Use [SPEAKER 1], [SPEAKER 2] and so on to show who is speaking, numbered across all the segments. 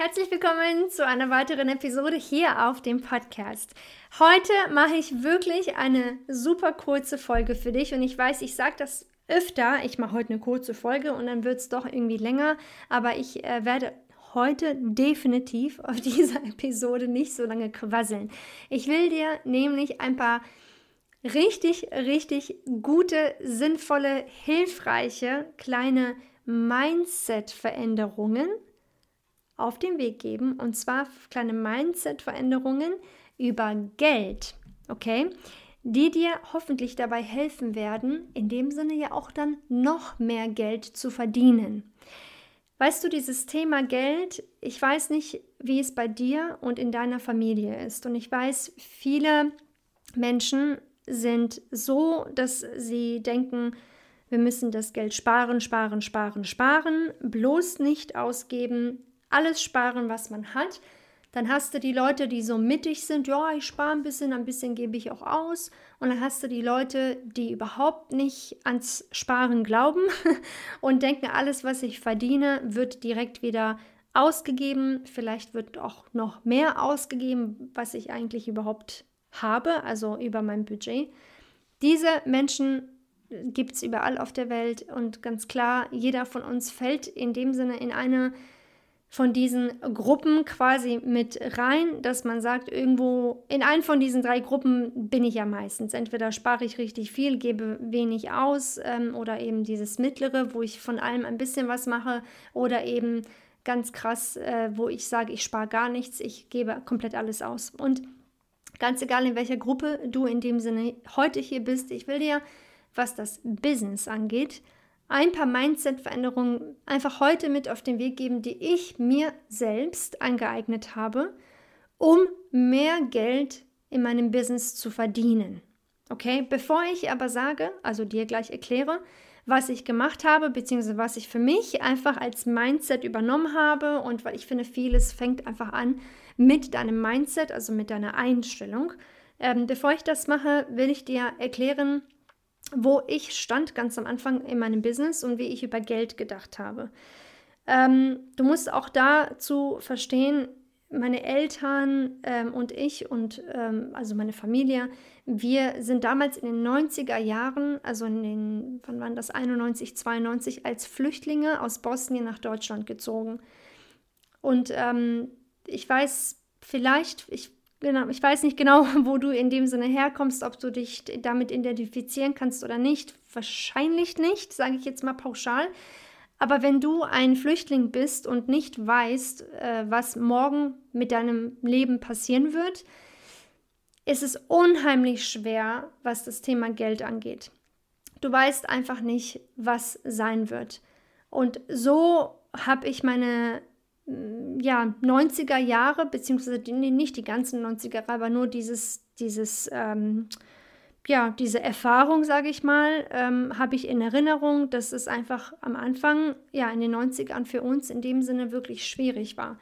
[SPEAKER 1] Herzlich willkommen zu einer weiteren Episode hier auf dem Podcast. Heute mache ich wirklich eine super kurze Folge für dich und ich weiß, ich sage das öfter. Ich mache heute eine kurze Folge und dann wird es doch irgendwie länger, aber ich äh, werde heute definitiv auf dieser Episode nicht so lange quasseln. Ich will dir nämlich ein paar richtig, richtig gute, sinnvolle, hilfreiche kleine Mindset-Veränderungen auf den Weg geben und zwar kleine Mindset-Veränderungen über Geld, okay? Die dir hoffentlich dabei helfen werden, in dem Sinne ja auch dann noch mehr Geld zu verdienen. Weißt du, dieses Thema Geld, ich weiß nicht, wie es bei dir und in deiner Familie ist. Und ich weiß, viele Menschen sind so, dass sie denken, wir müssen das Geld sparen, sparen, sparen, sparen, bloß nicht ausgeben, alles sparen, was man hat. Dann hast du die Leute, die so mittig sind, ja, ich spare ein bisschen, ein bisschen gebe ich auch aus. Und dann hast du die Leute, die überhaupt nicht ans Sparen glauben und denken, alles, was ich verdiene, wird direkt wieder ausgegeben. Vielleicht wird auch noch mehr ausgegeben, was ich eigentlich überhaupt habe, also über mein Budget. Diese Menschen gibt es überall auf der Welt und ganz klar, jeder von uns fällt in dem Sinne in eine von diesen Gruppen quasi mit rein, dass man sagt, irgendwo in einen von diesen drei Gruppen bin ich ja meistens. Entweder spare ich richtig viel, gebe wenig aus ähm, oder eben dieses mittlere, wo ich von allem ein bisschen was mache oder eben ganz krass, äh, wo ich sage, ich spare gar nichts, ich gebe komplett alles aus. Und ganz egal, in welcher Gruppe du in dem Sinne heute hier bist, ich will dir, was das Business angeht, ein paar Mindset-Veränderungen einfach heute mit auf den Weg geben, die ich mir selbst angeeignet habe, um mehr Geld in meinem Business zu verdienen. Okay, bevor ich aber sage, also dir gleich erkläre, was ich gemacht habe, beziehungsweise was ich für mich einfach als Mindset übernommen habe und weil ich finde, vieles fängt einfach an mit deinem Mindset, also mit deiner Einstellung. Ähm, bevor ich das mache, will ich dir erklären, wo ich stand ganz am Anfang in meinem Business und wie ich über Geld gedacht habe. Ähm, du musst auch dazu verstehen, meine Eltern ähm, und ich und ähm, also meine Familie, wir sind damals in den 90er Jahren, also in den, wann waren das, 91, 92, als Flüchtlinge aus Bosnien nach Deutschland gezogen. Und ähm, ich weiß, vielleicht, ich Genau, ich weiß nicht genau, wo du in dem Sinne herkommst, ob du dich damit identifizieren kannst oder nicht. Wahrscheinlich nicht, sage ich jetzt mal pauschal. Aber wenn du ein Flüchtling bist und nicht weißt, äh, was morgen mit deinem Leben passieren wird, ist es unheimlich schwer, was das Thema Geld angeht. Du weißt einfach nicht, was sein wird. Und so habe ich meine ja, 90er Jahre, beziehungsweise die, nicht die ganzen 90er Jahre, aber nur dieses, dieses, ähm, ja, diese Erfahrung, sage ich mal, ähm, habe ich in Erinnerung, dass es einfach am Anfang, ja, in den 90ern für uns in dem Sinne wirklich schwierig war.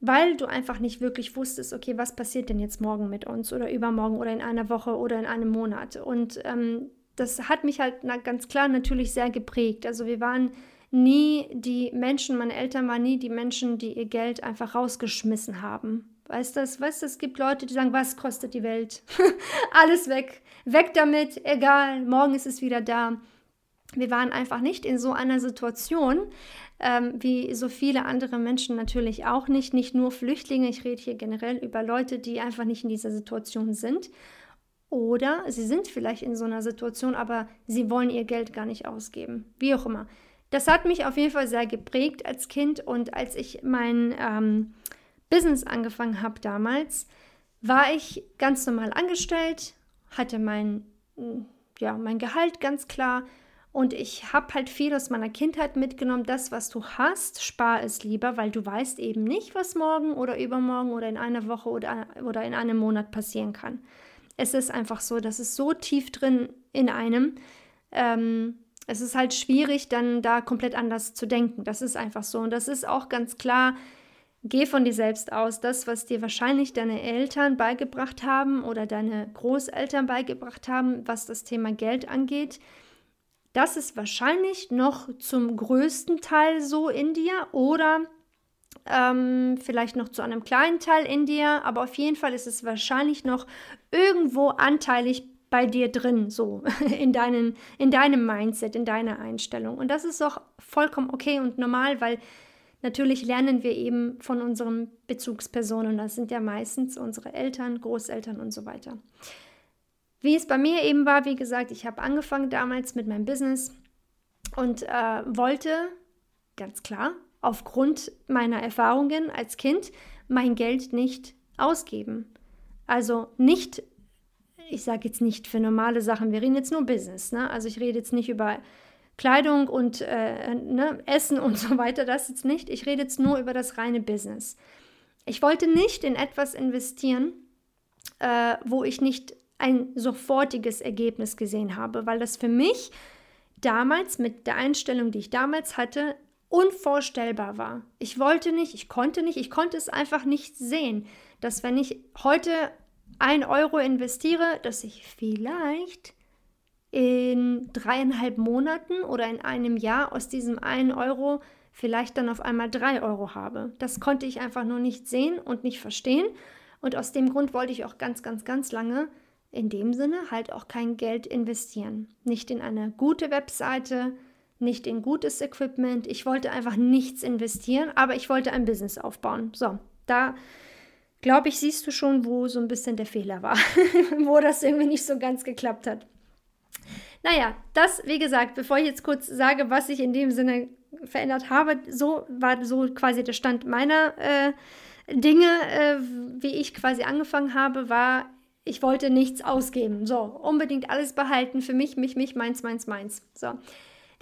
[SPEAKER 1] Weil du einfach nicht wirklich wusstest, okay, was passiert denn jetzt morgen mit uns oder übermorgen oder in einer Woche oder in einem Monat. Und ähm, das hat mich halt ganz klar natürlich sehr geprägt. Also wir waren nie die Menschen, meine Eltern waren nie die Menschen, die ihr Geld einfach rausgeschmissen haben. Weißt du, weißt du, es gibt Leute, die sagen, was kostet die Welt? Alles weg, weg damit, egal, morgen ist es wieder da. Wir waren einfach nicht in so einer Situation, ähm, wie so viele andere Menschen natürlich auch nicht. Nicht nur Flüchtlinge, ich rede hier generell über Leute, die einfach nicht in dieser Situation sind. Oder sie sind vielleicht in so einer Situation, aber sie wollen ihr Geld gar nicht ausgeben. Wie auch immer. Das hat mich auf jeden Fall sehr geprägt als Kind und als ich mein ähm, Business angefangen habe damals, war ich ganz normal angestellt, hatte mein, ja, mein Gehalt ganz klar und ich habe halt viel aus meiner Kindheit mitgenommen. Das, was du hast, spar es lieber, weil du weißt eben nicht, was morgen oder übermorgen oder in einer Woche oder, oder in einem Monat passieren kann. Es ist einfach so, das ist so tief drin in einem. Ähm, es ist halt schwierig, dann da komplett anders zu denken. Das ist einfach so. Und das ist auch ganz klar, geh von dir selbst aus. Das, was dir wahrscheinlich deine Eltern beigebracht haben oder deine Großeltern beigebracht haben, was das Thema Geld angeht, das ist wahrscheinlich noch zum größten Teil so in dir oder ähm, vielleicht noch zu einem kleinen Teil in dir, aber auf jeden Fall ist es wahrscheinlich noch irgendwo anteilig bei dir drin, so in, deinen, in deinem Mindset, in deiner Einstellung. Und das ist auch vollkommen okay und normal, weil natürlich lernen wir eben von unseren Bezugspersonen. Das sind ja meistens unsere Eltern, Großeltern und so weiter. Wie es bei mir eben war, wie gesagt, ich habe angefangen damals mit meinem Business und äh, wollte ganz klar aufgrund meiner Erfahrungen als Kind mein Geld nicht ausgeben. Also nicht, ich sage jetzt nicht für normale Sachen, wir reden jetzt nur Business. Ne? Also ich rede jetzt nicht über Kleidung und äh, ne, Essen und so weiter, das jetzt nicht. Ich rede jetzt nur über das reine Business. Ich wollte nicht in etwas investieren, äh, wo ich nicht ein sofortiges Ergebnis gesehen habe, weil das für mich damals mit der Einstellung, die ich damals hatte, unvorstellbar war. Ich wollte nicht, ich konnte nicht, ich konnte es einfach nicht sehen, dass wenn ich heute ein Euro investiere, dass ich vielleicht in dreieinhalb Monaten oder in einem Jahr aus diesem einen Euro vielleicht dann auf einmal drei Euro habe. Das konnte ich einfach nur nicht sehen und nicht verstehen. Und aus dem Grund wollte ich auch ganz, ganz, ganz lange in dem Sinne halt auch kein Geld investieren. Nicht in eine gute Webseite, nicht in gutes Equipment. Ich wollte einfach nichts investieren, aber ich wollte ein Business aufbauen. So, da glaube ich, siehst du schon, wo so ein bisschen der Fehler war, wo das irgendwie nicht so ganz geklappt hat. Naja, das, wie gesagt, bevor ich jetzt kurz sage, was ich in dem Sinne verändert habe, so war so quasi der Stand meiner äh, Dinge, äh, wie ich quasi angefangen habe, war, ich wollte nichts ausgeben. So, unbedingt alles behalten für mich, mich, mich, meins, meins, meins. So.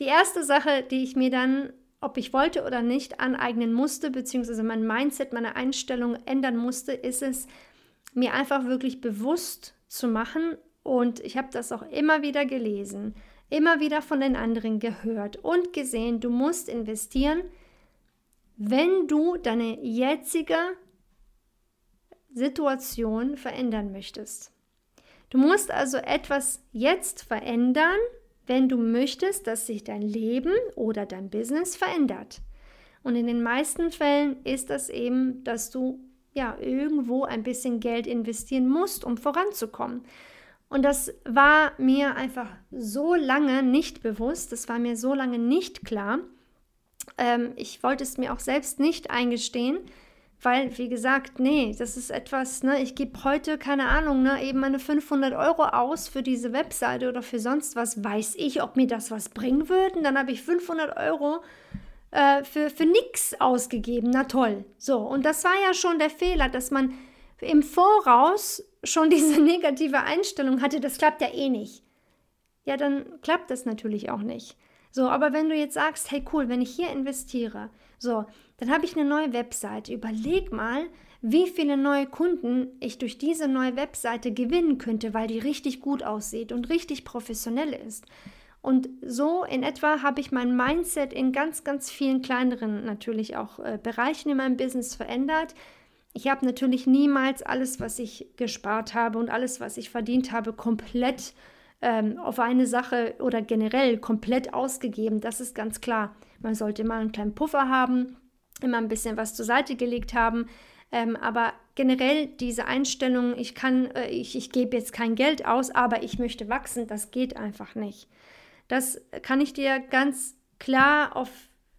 [SPEAKER 1] Die erste Sache, die ich mir dann, ob ich wollte oder nicht, aneignen musste, beziehungsweise mein Mindset, meine Einstellung ändern musste, ist es, mir einfach wirklich bewusst zu machen. Und ich habe das auch immer wieder gelesen, immer wieder von den anderen gehört und gesehen, du musst investieren, wenn du deine jetzige Situation verändern möchtest. Du musst also etwas jetzt verändern, wenn du möchtest, dass sich dein Leben oder dein Business verändert. Und in den meisten Fällen ist das eben, dass du ja irgendwo ein bisschen Geld investieren musst, um voranzukommen. Und das war mir einfach so lange nicht bewusst, das war mir so lange nicht klar. Ähm, ich wollte es mir auch selbst nicht eingestehen, weil, wie gesagt, nee, das ist etwas, ne, ich gebe heute, keine Ahnung, ne, eben meine 500 Euro aus für diese Webseite oder für sonst was. Weiß ich, ob mir das was bringen würde? Dann habe ich 500 Euro äh, für, für nichts ausgegeben. Na toll. So, und das war ja schon der Fehler, dass man im Voraus schon diese negative Einstellung hatte, das klappt ja eh nicht. Ja, dann klappt das natürlich auch nicht. So, aber wenn du jetzt sagst, hey cool, wenn ich hier investiere, so, dann habe ich eine neue Webseite. Überleg mal, wie viele neue Kunden ich durch diese neue Webseite gewinnen könnte, weil die richtig gut aussieht und richtig professionell ist. Und so in etwa habe ich mein Mindset in ganz, ganz vielen kleineren natürlich auch äh, Bereichen in meinem Business verändert. Ich habe natürlich niemals alles, was ich gespart habe und alles, was ich verdient habe, komplett ähm, auf eine Sache oder generell komplett ausgegeben. Das ist ganz klar. Man sollte immer einen kleinen Puffer haben, immer ein bisschen was zur Seite gelegt haben. Ähm, aber generell diese Einstellung, ich kann, äh, ich, ich gebe jetzt kein Geld aus, aber ich möchte wachsen, das geht einfach nicht. Das kann ich dir ganz klar auf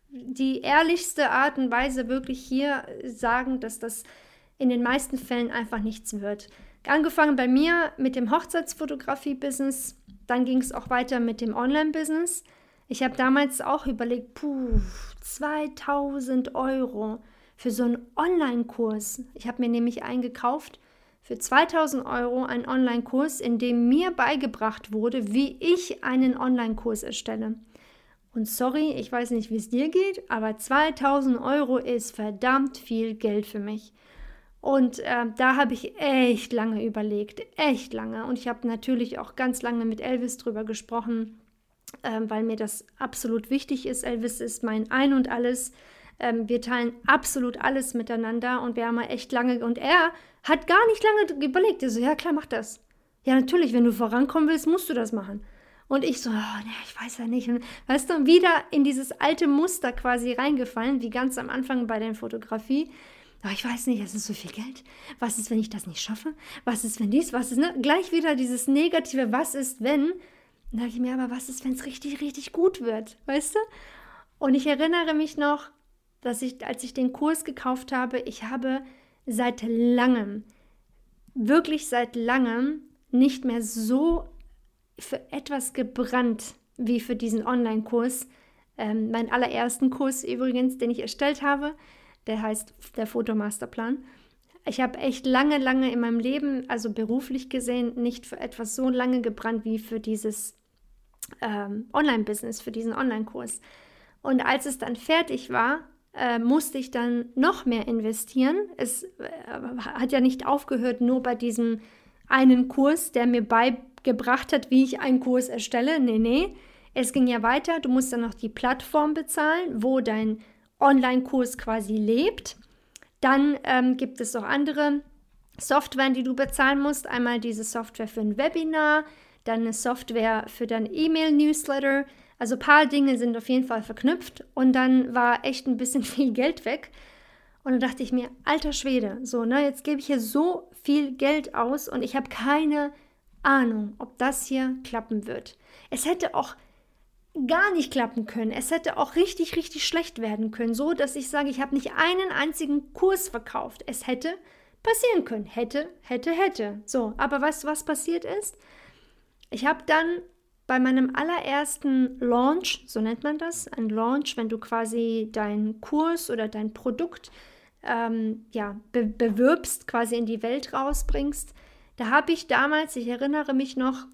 [SPEAKER 1] die ehrlichste Art und Weise wirklich hier sagen, dass das in den meisten Fällen einfach nichts wird. Angefangen bei mir mit dem Hochzeitsfotografie-Business, dann ging es auch weiter mit dem Online-Business. Ich habe damals auch überlegt, puh, 2000 Euro für so einen Online-Kurs. Ich habe mir nämlich eingekauft für 2000 Euro einen Online-Kurs, in dem mir beigebracht wurde, wie ich einen Online-Kurs erstelle. Und sorry, ich weiß nicht, wie es dir geht, aber 2000 Euro ist verdammt viel Geld für mich. Und äh, da habe ich echt lange überlegt, echt lange. Und ich habe natürlich auch ganz lange mit Elvis drüber gesprochen, äh, weil mir das absolut wichtig ist. Elvis ist mein Ein und alles. Ähm, wir teilen absolut alles miteinander und wir haben echt lange. Und er hat gar nicht lange überlegt. Er so, ja klar, mach das. Ja, natürlich, wenn du vorankommen willst, musst du das machen. Und ich so, oh, nee, ich weiß ja nicht. Und, weißt du, wieder in dieses alte Muster quasi reingefallen, wie ganz am Anfang bei der Fotografie. Aber ich weiß nicht, es ist so viel Geld. Was ist, wenn ich das nicht schaffe? Was ist, wenn dies? Was ist, ne? Gleich wieder dieses negative, was ist, wenn? Dann dachte ich mir, aber was ist, wenn es richtig, richtig gut wird? Weißt du? Und ich erinnere mich noch, dass ich, als ich den Kurs gekauft habe, ich habe seit langem, wirklich seit langem, nicht mehr so für etwas gebrannt wie für diesen Online-Kurs. Ähm, meinen allerersten Kurs übrigens, den ich erstellt habe der heißt der Fotomasterplan. Ich habe echt lange, lange in meinem Leben, also beruflich gesehen, nicht für etwas so lange gebrannt wie für dieses ähm, Online-Business, für diesen Online-Kurs. Und als es dann fertig war, äh, musste ich dann noch mehr investieren. Es äh, hat ja nicht aufgehört nur bei diesem einen Kurs, der mir beigebracht hat, wie ich einen Kurs erstelle. Nee, nee. Es ging ja weiter. Du musst dann noch die Plattform bezahlen, wo dein Online-Kurs quasi lebt. Dann ähm, gibt es auch andere Software, die du bezahlen musst. Einmal diese Software für ein Webinar, dann eine Software für dein E-Mail-Newsletter. Also ein paar Dinge sind auf jeden Fall verknüpft und dann war echt ein bisschen viel Geld weg. Und dann dachte ich mir, alter Schwede, so, ne, jetzt gebe ich hier so viel Geld aus und ich habe keine Ahnung, ob das hier klappen wird. Es hätte auch gar nicht klappen können. Es hätte auch richtig, richtig schlecht werden können, so dass ich sage, ich habe nicht einen einzigen Kurs verkauft. Es hätte passieren können. Hätte, hätte, hätte. So, aber weißt du, was passiert ist? Ich habe dann bei meinem allerersten Launch, so nennt man das, ein Launch, wenn du quasi deinen Kurs oder dein Produkt ähm, ja, be bewirbst, quasi in die Welt rausbringst, da habe ich damals, ich erinnere mich noch,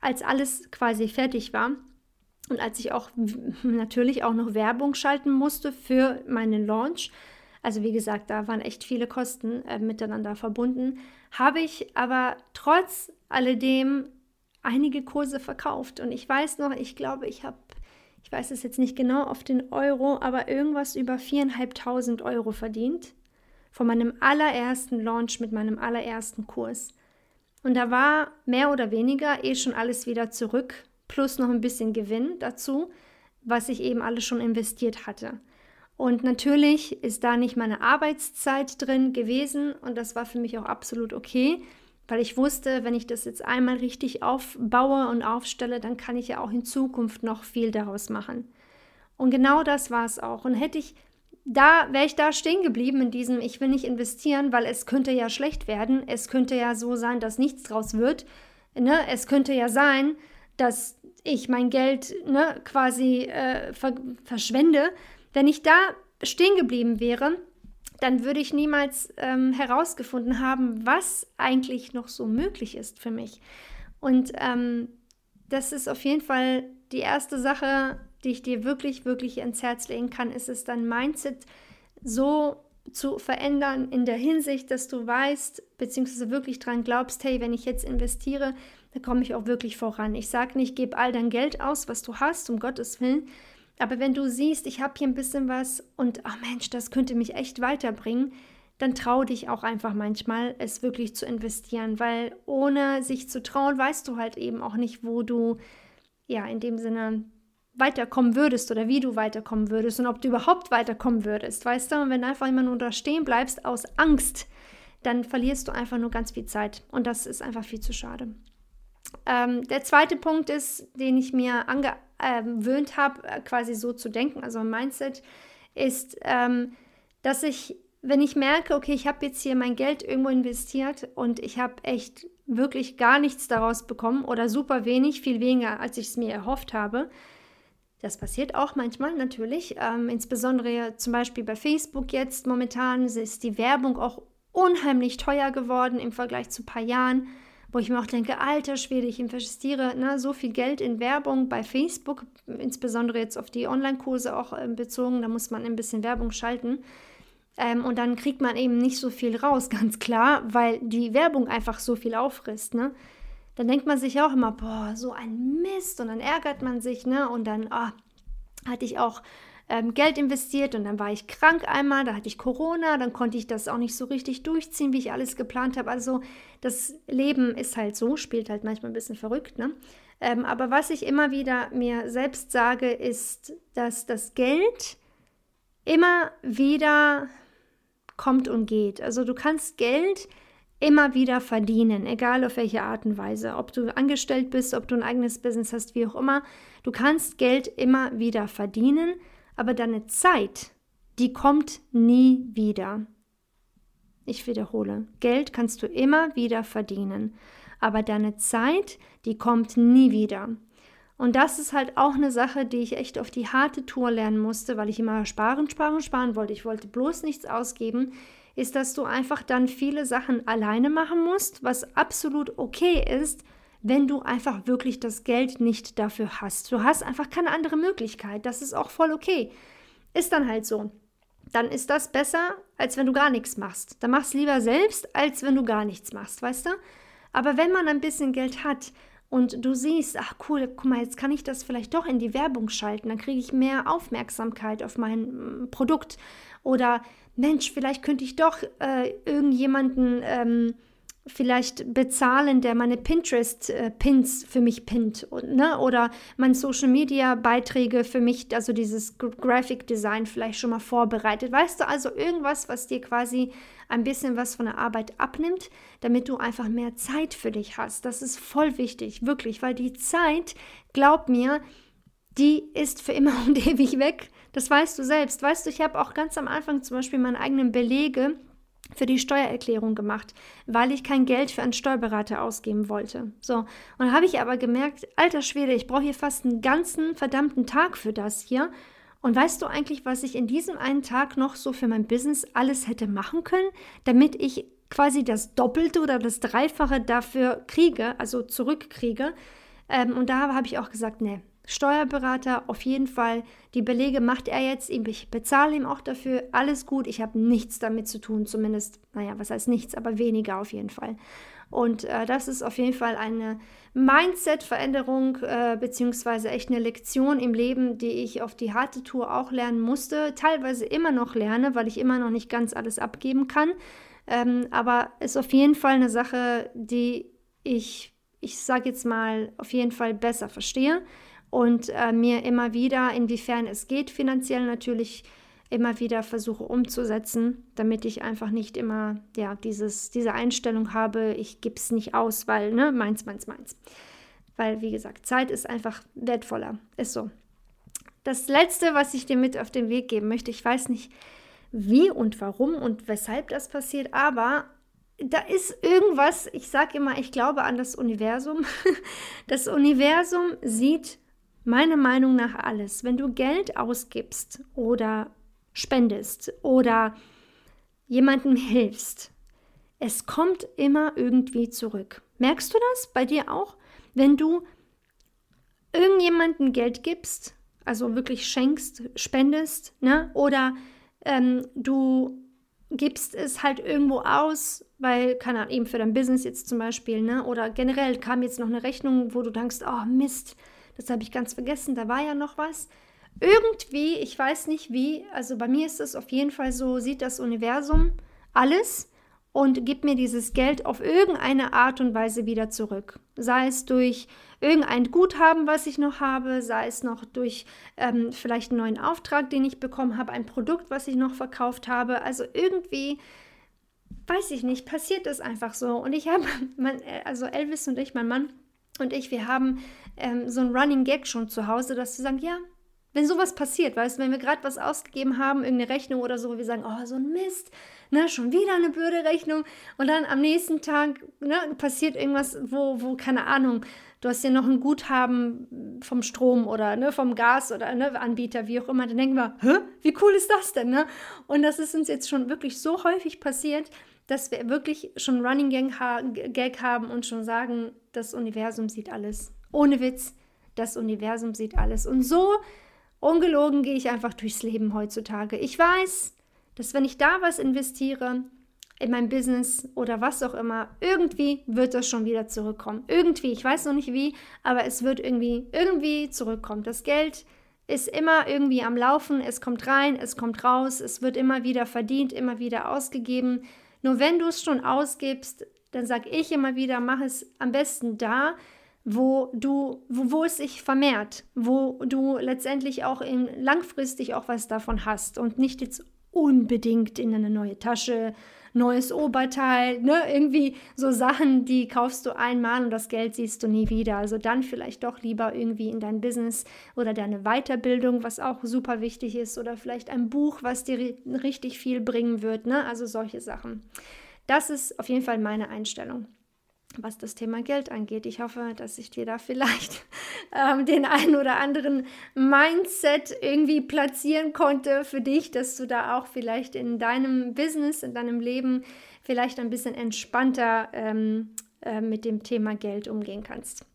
[SPEAKER 1] als alles quasi fertig war, und als ich auch natürlich auch noch Werbung schalten musste für meinen Launch, also wie gesagt, da waren echt viele Kosten äh, miteinander verbunden, habe ich aber trotz alledem einige Kurse verkauft. Und ich weiß noch, ich glaube, ich habe, ich weiß es jetzt nicht genau auf den Euro, aber irgendwas über viereinhalbtausend Euro verdient von meinem allerersten Launch mit meinem allerersten Kurs. Und da war mehr oder weniger eh schon alles wieder zurück plus noch ein bisschen Gewinn dazu, was ich eben alles schon investiert hatte. Und natürlich ist da nicht meine Arbeitszeit drin gewesen und das war für mich auch absolut okay, weil ich wusste, wenn ich das jetzt einmal richtig aufbaue und aufstelle, dann kann ich ja auch in Zukunft noch viel daraus machen. Und genau das war es auch. Und hätte ich da, wäre ich da stehen geblieben in diesem, ich will nicht investieren, weil es könnte ja schlecht werden, es könnte ja so sein, dass nichts draus wird. Ne? Es könnte ja sein, dass ich mein Geld ne, quasi äh, ver verschwende. Wenn ich da stehen geblieben wäre, dann würde ich niemals ähm, herausgefunden haben, was eigentlich noch so möglich ist für mich. Und ähm, das ist auf jeden Fall die erste Sache, die ich dir wirklich, wirklich ans Herz legen kann, ist es dein Mindset so zu verändern in der Hinsicht, dass du weißt, beziehungsweise wirklich dran glaubst, hey, wenn ich jetzt investiere, da komme ich auch wirklich voran. Ich sage nicht, gib all dein Geld aus, was du hast, um Gottes Willen. Aber wenn du siehst, ich habe hier ein bisschen was und, oh Mensch, das könnte mich echt weiterbringen, dann trau dich auch einfach manchmal, es wirklich zu investieren, weil ohne sich zu trauen, weißt du halt eben auch nicht, wo du, ja, in dem Sinne weiterkommen würdest oder wie du weiterkommen würdest und ob du überhaupt weiterkommen würdest, weißt du? Und wenn du einfach immer nur da stehen bleibst aus Angst, dann verlierst du einfach nur ganz viel Zeit und das ist einfach viel zu schade. Ähm, der zweite Punkt ist, den ich mir ange ähm, habe, äh, quasi so zu denken, also ein Mindset, ist, ähm, dass ich, wenn ich merke, okay, ich habe jetzt hier mein Geld irgendwo investiert und ich habe echt wirklich gar nichts daraus bekommen oder super wenig, viel weniger, als ich es mir erhofft habe, das passiert auch manchmal natürlich, ähm, insbesondere zum Beispiel bei Facebook jetzt momentan ist die Werbung auch unheimlich teuer geworden im Vergleich zu ein paar Jahren, wo ich mir auch denke, alter Schwede, ich investiere ne, so viel Geld in Werbung bei Facebook, insbesondere jetzt auf die Online-Kurse auch äh, bezogen, da muss man ein bisschen Werbung schalten. Ähm, und dann kriegt man eben nicht so viel raus, ganz klar, weil die Werbung einfach so viel auffrisst. Ne? Dann denkt man sich auch immer, boah, so ein Mist. Und dann ärgert man sich, ne? Und dann oh, hatte ich auch ähm, Geld investiert und dann war ich krank einmal, da hatte ich Corona, dann konnte ich das auch nicht so richtig durchziehen, wie ich alles geplant habe. Also das Leben ist halt so, spielt halt manchmal ein bisschen verrückt, ne? Ähm, aber was ich immer wieder mir selbst sage, ist, dass das Geld immer wieder kommt und geht. Also du kannst Geld immer wieder verdienen, egal auf welche Art und Weise. Ob du angestellt bist, ob du ein eigenes Business hast, wie auch immer. Du kannst Geld immer wieder verdienen, aber deine Zeit, die kommt nie wieder. Ich wiederhole, Geld kannst du immer wieder verdienen, aber deine Zeit, die kommt nie wieder. Und das ist halt auch eine Sache, die ich echt auf die harte Tour lernen musste, weil ich immer sparen, sparen, sparen wollte. Ich wollte bloß nichts ausgeben. Ist, dass du einfach dann viele Sachen alleine machen musst, was absolut okay ist, wenn du einfach wirklich das Geld nicht dafür hast. Du hast einfach keine andere Möglichkeit. Das ist auch voll okay. Ist dann halt so. Dann ist das besser, als wenn du gar nichts machst. Dann machst lieber selbst, als wenn du gar nichts machst, weißt du? Aber wenn man ein bisschen Geld hat und du siehst, ach cool, guck mal, jetzt kann ich das vielleicht doch in die Werbung schalten, dann kriege ich mehr Aufmerksamkeit auf mein mm, Produkt. Oder Mensch, vielleicht könnte ich doch äh, irgendjemanden ähm, vielleicht bezahlen, der meine Pinterest-Pins für mich pinnt ne? oder meine Social-Media-Beiträge für mich, also dieses Graphic Design vielleicht schon mal vorbereitet. Weißt du, also irgendwas, was dir quasi ein bisschen was von der Arbeit abnimmt, damit du einfach mehr Zeit für dich hast. Das ist voll wichtig, wirklich, weil die Zeit, glaub mir, die ist für immer und ewig weg. Das weißt du selbst. Weißt du, ich habe auch ganz am Anfang zum Beispiel meine eigenen Belege für die Steuererklärung gemacht, weil ich kein Geld für einen Steuerberater ausgeben wollte. So, und dann habe ich aber gemerkt, alter Schwede, ich brauche hier fast einen ganzen verdammten Tag für das hier. Und weißt du eigentlich, was ich in diesem einen Tag noch so für mein Business alles hätte machen können, damit ich quasi das Doppelte oder das Dreifache dafür kriege, also zurückkriege? Ähm, und da habe ich auch gesagt, nee, Steuerberater, auf jeden Fall. Die Belege macht er jetzt. Ich bezahle ihm auch dafür. Alles gut. Ich habe nichts damit zu tun. Zumindest, naja, was heißt nichts, aber weniger auf jeden Fall. Und äh, das ist auf jeden Fall eine Mindset-Veränderung, äh, beziehungsweise echt eine Lektion im Leben, die ich auf die harte Tour auch lernen musste. Teilweise immer noch lerne, weil ich immer noch nicht ganz alles abgeben kann. Ähm, aber ist auf jeden Fall eine Sache, die ich, ich sage jetzt mal, auf jeden Fall besser verstehe und äh, mir immer wieder, inwiefern es geht, finanziell natürlich immer wieder versuche umzusetzen, damit ich einfach nicht immer ja dieses, diese Einstellung habe, ich gebe es nicht aus, weil ne, meins, meins, meins. Weil, wie gesagt, Zeit ist einfach wertvoller. Ist so. Das Letzte, was ich dir mit auf den Weg geben möchte, ich weiß nicht, wie und warum und weshalb das passiert, aber da ist irgendwas, ich sage immer, ich glaube an das Universum. Das Universum sieht meiner Meinung nach alles. Wenn du Geld ausgibst oder spendest oder jemandem hilfst, es kommt immer irgendwie zurück. Merkst du das bei dir auch? Wenn du irgendjemandem Geld gibst, also wirklich schenkst, spendest, ne? oder ähm, du gibst es halt irgendwo aus, weil, keine Ahnung, eben für dein Business jetzt zum Beispiel, ne? oder generell kam jetzt noch eine Rechnung, wo du denkst, oh Mist, das habe ich ganz vergessen, da war ja noch was. Irgendwie, ich weiß nicht wie, also bei mir ist es auf jeden Fall so, sieht das Universum alles und gibt mir dieses Geld auf irgendeine Art und Weise wieder zurück. Sei es durch irgendein Guthaben, was ich noch habe, sei es noch durch ähm, vielleicht einen neuen Auftrag, den ich bekommen habe, ein Produkt, was ich noch verkauft habe. Also irgendwie, weiß ich nicht, passiert das einfach so. Und ich habe, also Elvis und ich, mein Mann, und ich, wir haben ähm, so ein Running Gag schon zu Hause, dass wir sagen, ja, wenn sowas passiert, weißt du, wenn wir gerade was ausgegeben haben, irgendeine Rechnung oder so, wir sagen, oh, so ein Mist, ne, schon wieder eine blöde Rechnung und dann am nächsten Tag ne, passiert irgendwas, wo, wo, keine Ahnung, du hast ja noch ein Guthaben vom Strom oder ne, vom Gas oder ne, Anbieter, wie auch immer, dann denken wir, Hä? wie cool ist das denn? Ne? Und das ist uns jetzt schon wirklich so häufig passiert, dass wir wirklich schon Running Gag haben und schon sagen, das Universum sieht alles. Ohne Witz, das Universum sieht alles. Und so ungelogen gehe ich einfach durchs Leben heutzutage. Ich weiß, dass wenn ich da was investiere, in mein Business oder was auch immer, irgendwie wird das schon wieder zurückkommen. Irgendwie, ich weiß noch nicht wie, aber es wird irgendwie, irgendwie zurückkommen. Das Geld ist immer irgendwie am Laufen, es kommt rein, es kommt raus, es wird immer wieder verdient, immer wieder ausgegeben. Nur wenn du es schon ausgibst, dann sage ich immer wieder, mach es am besten da, wo du, wo, wo es sich vermehrt, wo du letztendlich auch in, langfristig auch was davon hast und nicht jetzt unbedingt in eine neue Tasche, neues Oberteil, ne? Irgendwie so Sachen, die kaufst du einmal und das Geld siehst du nie wieder. Also dann vielleicht doch lieber irgendwie in dein Business oder deine Weiterbildung, was auch super wichtig ist, oder vielleicht ein Buch, was dir richtig viel bringen wird, ne? Also solche Sachen. Das ist auf jeden Fall meine Einstellung was das Thema Geld angeht. Ich hoffe, dass ich dir da vielleicht ähm, den einen oder anderen Mindset irgendwie platzieren konnte für dich, dass du da auch vielleicht in deinem Business, in deinem Leben vielleicht ein bisschen entspannter ähm, äh, mit dem Thema Geld umgehen kannst.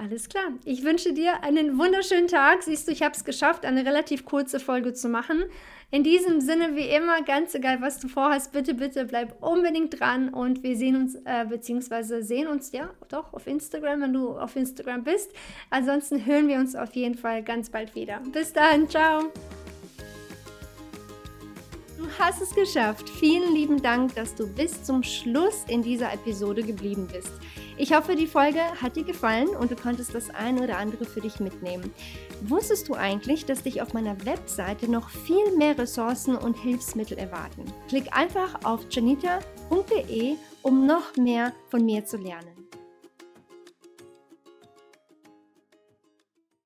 [SPEAKER 1] Alles klar. Ich wünsche dir einen wunderschönen Tag. Siehst du, ich habe es geschafft, eine relativ kurze Folge zu machen. In diesem Sinne, wie immer, ganz egal, was du vorhast, bitte, bitte bleib unbedingt dran und wir sehen uns, äh, beziehungsweise sehen uns, ja, doch, auf Instagram, wenn du auf Instagram bist. Ansonsten hören wir uns auf jeden Fall ganz bald wieder. Bis dann, ciao. Du hast es geschafft. Vielen lieben Dank, dass du bis zum Schluss in dieser Episode geblieben bist. Ich hoffe, die Folge hat dir gefallen und du konntest das eine oder andere für dich mitnehmen. Wusstest du eigentlich, dass dich auf meiner Webseite noch viel mehr Ressourcen und Hilfsmittel erwarten? Klick einfach auf janita.de, um noch mehr von mir zu lernen.